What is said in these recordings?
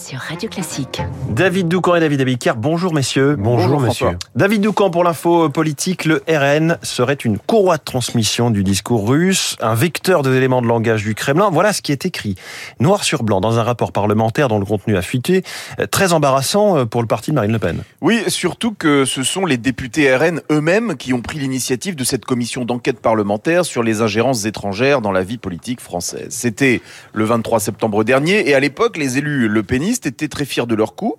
sur Radio Classique. David Doucan et David Abiker, bonjour messieurs. Bonjour, monsieur. David Doucan pour l'info politique, le RN serait une courroie de transmission du discours russe, un vecteur des éléments de langage du Kremlin. Voilà ce qui est écrit noir sur blanc dans un rapport parlementaire dont le contenu a fuité, très embarrassant pour le parti de Marine Le Pen. Oui, surtout que ce sont les députés RN eux-mêmes qui ont pris l'initiative de cette commission d'enquête parlementaire sur les ingérences étrangères dans la vie politique française. C'était le 23 septembre dernier et à l'époque, les élus le étaient très fiers de leur coup,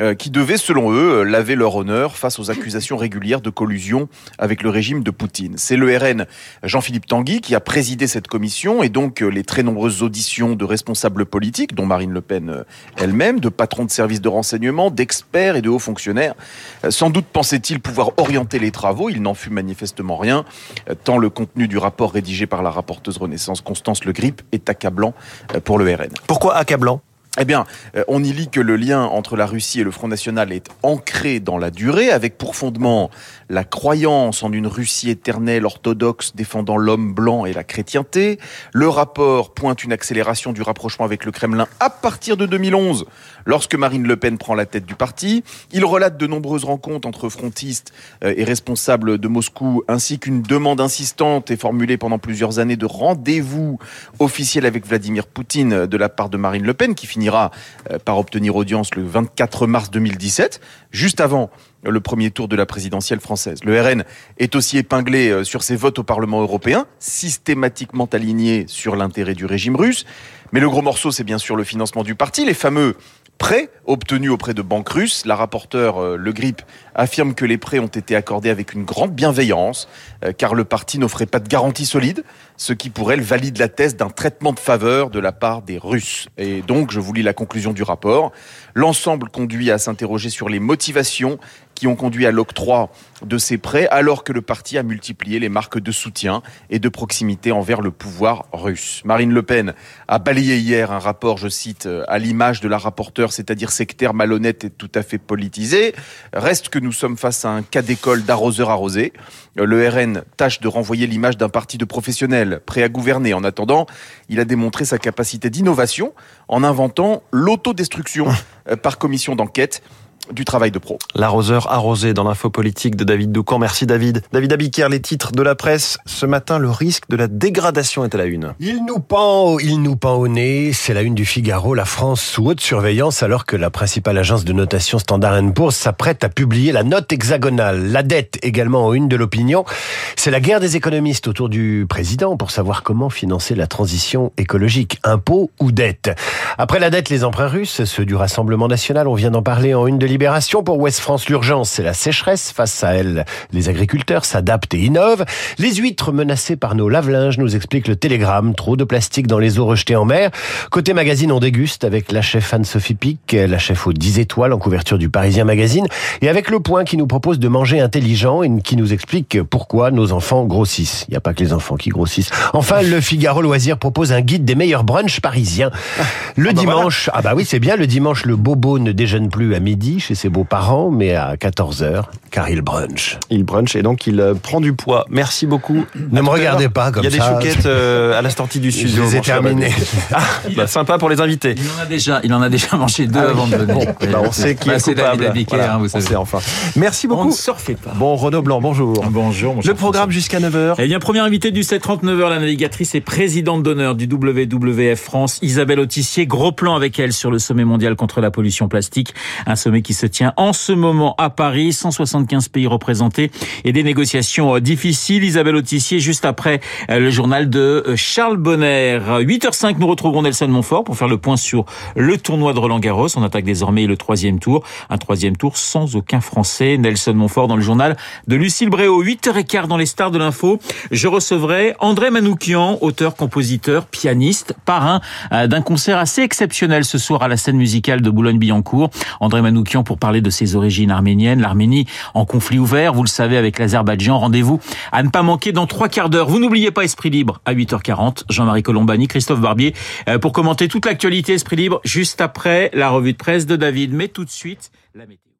euh, qui devaient, selon eux, euh, laver leur honneur face aux accusations régulières de collusion avec le régime de Poutine. C'est le RN Jean-Philippe Tanguy qui a présidé cette commission et donc euh, les très nombreuses auditions de responsables politiques, dont Marine Le Pen elle-même, de patrons de services de renseignement, d'experts et de hauts fonctionnaires. Sans doute pensait-il pouvoir orienter les travaux, il n'en fut manifestement rien, tant le contenu du rapport rédigé par la rapporteuse Renaissance Constance Le Grip est accablant pour le RN. Pourquoi accablant? Eh bien, euh, on y lit que le lien entre la Russie et le Front National est ancré dans la durée, avec pour fondement la croyance en une Russie éternelle orthodoxe défendant l'homme blanc et la chrétienté. Le rapport pointe une accélération du rapprochement avec le Kremlin à partir de 2011, lorsque Marine Le Pen prend la tête du parti. Il relate de nombreuses rencontres entre frontistes euh, et responsables de Moscou, ainsi qu'une demande insistante et formulée pendant plusieurs années de rendez-vous officiel avec Vladimir Poutine de la part de Marine Le Pen, qui finit finira euh, par obtenir audience le 24 mars 2017, juste avant le premier tour de la présidentielle française. Le RN est aussi épinglé euh, sur ses votes au Parlement européen, systématiquement alignés sur l'intérêt du régime russe. Mais le gros morceau, c'est bien sûr le financement du parti, les fameux prêts obtenus auprès de banques russes. La rapporteure euh, Le Grip affirme que les prêts ont été accordés avec une grande bienveillance, car le parti n'offrait pas de garantie solide, ce qui pour elle valide la thèse d'un traitement de faveur de la part des Russes. Et donc, je vous lis la conclusion du rapport. L'ensemble conduit à s'interroger sur les motivations qui ont conduit à l'octroi de ces prêts, alors que le parti a multiplié les marques de soutien et de proximité envers le pouvoir russe. Marine Le Pen a balayé hier un rapport, je cite, euh, à l'image de la rapporteure, c'est-à-dire sectaire, malhonnête et tout à fait politisé. Reste que nous sommes face à un cas d'école d'arroseur arrosé. Euh, le RN tâche de renvoyer l'image d'un parti de professionnels prêt à gouverner. En attendant, il a démontré sa capacité d'innovation en inventant l'autodestruction euh, par commission d'enquête du travail de pro. L'arroseur arrosé dans l'info politique de David Doucan. Merci David. David Abiker, les titres de la presse. Ce matin, le risque de la dégradation est à la une. Il nous pend, il nous pend au nez. C'est la une du Figaro. La France sous haute surveillance alors que la principale agence de notation Standard Poor's s'apprête à publier la note hexagonale. La dette également en une de l'opinion. C'est la guerre des économistes autour du président pour savoir comment financer la transition écologique. Impôt ou dette. Après la dette, les emprunts russes, ceux du Rassemblement national, on vient d'en parler en une de Libération pour Ouest France, l'urgence, c'est la sécheresse. Face à elle, les agriculteurs s'adaptent et innovent. Les huîtres menacées par nos lave-linges, nous explique le Télégramme. Trop de plastique dans les eaux rejetées en mer. Côté magazine, on déguste avec la chef Anne-Sophie Pic, la chef aux 10 étoiles en couverture du Parisien Magazine, et avec Le Point qui nous propose de manger intelligent et qui nous explique pourquoi nos enfants grossissent. Il n'y a pas que les enfants qui grossissent. Enfin, le Figaro Loisir propose un guide des meilleurs brunchs parisiens. Le Ah bah dimanche, ah bah oui, c'est bien, le dimanche, le bobo ne déjeune plus à midi chez ses beaux-parents, mais à 14h, car il brunch. Il brunch et donc il euh, prend du poids. Merci beaucoup. Ne À me regardez pas comme Il y a ça. des chouquettes euh, à la sortie du studio. les ai terminées. David. Ah, bah, sympa pour les invités. Il en a déjà, il en a déjà mangé deux Ah avant de venir. Bon, bah, on sait qui Bah, est c'est coupable. David Voilà, hein, vous on savez. sait enfin. Merci On beaucoup. ne surfait pas. Bon, Renaud Blanc, bonjour. Bonjour, mon Le programme jusqu'à 9h. Eh bien, première invitée du 739h, la navigatrice et présidente d'honneur du WWF France, Isabelle Autissier. Gros plan avec elle sur le sommet mondial contre la pollution plastique. Un sommet qui se tient en ce moment à Paris. 175 pays représentés et des négociations euh, difficiles. Isabelle Autissier, juste après euh, le journal de euh, Charles Bonner. 8h05, nous retrouverons Nelson Montfort pour faire le point sur le tournoi de Roland Garros. On attaque désormais le troisième tour. Un troisième tour sans aucun Français. Nelson Montfort dans le journal de Lucille Bréau. 8h15 dans les stars de l'info. Je recevrai André Manoukian, auteur, compositeur, pianiste, parrain d'un concert assez exceptionnel ce soir à la scène musicale de Boulogne-Billancourt. André Manoukian pour parler de ses origines arméniennes, l'Arménie en conflit ouvert, vous le savez, avec l'Azerbaïdjan. Rendez-vous à ne pas manquer dans trois quarts d'heure. Vous n'oubliez pas Esprit Libre à 8h40. Jean-Marie Colombani, Christophe Barbier euh, pour commenter toute l'actualité Esprit Libre juste après la revue de presse de David. Mais tout de suite, la météo.